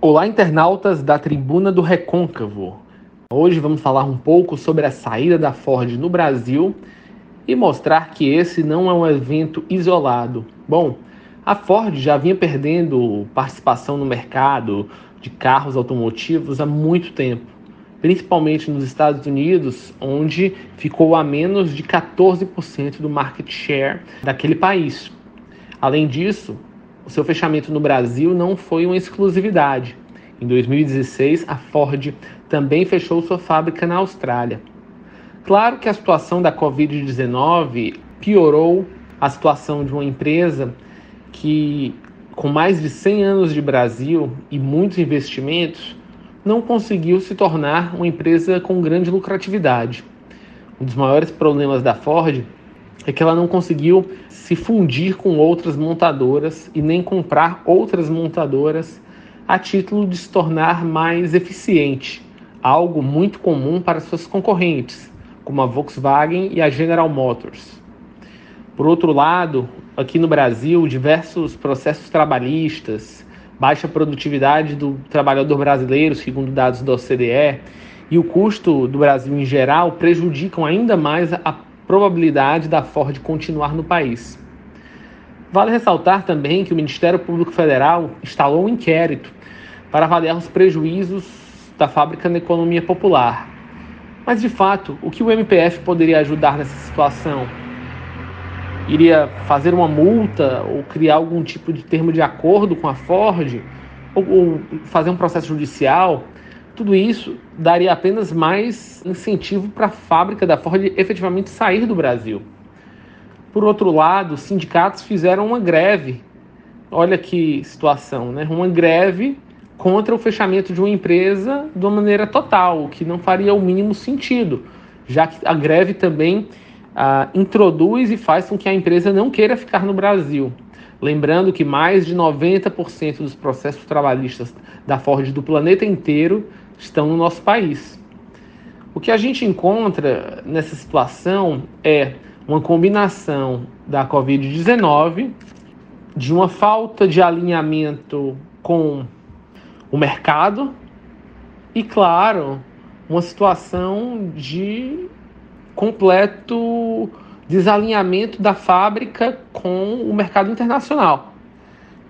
Olá, internautas da Tribuna do Recôncavo. Hoje vamos falar um pouco sobre a saída da Ford no Brasil e mostrar que esse não é um evento isolado. Bom, a Ford já vinha perdendo participação no mercado de carros automotivos há muito tempo, principalmente nos Estados Unidos, onde ficou a menos de 14% do market share daquele país. Além disso, o seu fechamento no Brasil não foi uma exclusividade. Em 2016, a Ford também fechou sua fábrica na Austrália. Claro que a situação da Covid-19 piorou a situação de uma empresa que, com mais de 100 anos de Brasil e muitos investimentos, não conseguiu se tornar uma empresa com grande lucratividade. Um dos maiores problemas da Ford é que ela não conseguiu se fundir com outras montadoras e nem comprar outras montadoras a título de se tornar mais eficiente, algo muito comum para suas concorrentes, como a Volkswagen e a General Motors. Por outro lado, aqui no Brasil, diversos processos trabalhistas, baixa produtividade do trabalhador brasileiro, segundo dados da OCDE, e o custo do Brasil em geral prejudicam ainda mais a probabilidade da Ford continuar no país. Vale ressaltar também que o Ministério Público Federal instalou um inquérito para avaliar os prejuízos da fábrica na economia popular. Mas, de fato, o que o MPF poderia ajudar nessa situação? Iria fazer uma multa ou criar algum tipo de termo de acordo com a Ford? Ou, ou fazer um processo judicial? Tudo isso daria apenas mais incentivo para a fábrica da Ford efetivamente sair do Brasil. Por outro lado, os sindicatos fizeram uma greve. Olha que situação, né? Uma greve contra o fechamento de uma empresa de uma maneira total, o que não faria o mínimo sentido, já que a greve também ah, introduz e faz com que a empresa não queira ficar no Brasil. Lembrando que mais de 90% dos processos trabalhistas da Ford do planeta inteiro estão no nosso país. O que a gente encontra nessa situação é uma combinação da Covid-19, de uma falta de alinhamento com o mercado e, claro, uma situação de completo desalinhamento da fábrica com o mercado internacional.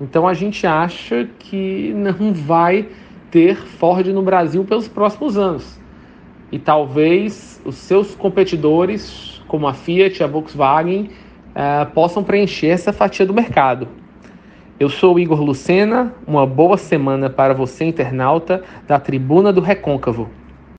Então a gente acha que não vai ter Ford no Brasil pelos próximos anos. E talvez os seus competidores, como a Fiat e a Volkswagen, uh, possam preencher essa fatia do mercado. Eu sou o Igor Lucena, uma boa semana para você, internauta da Tribuna do Recôncavo.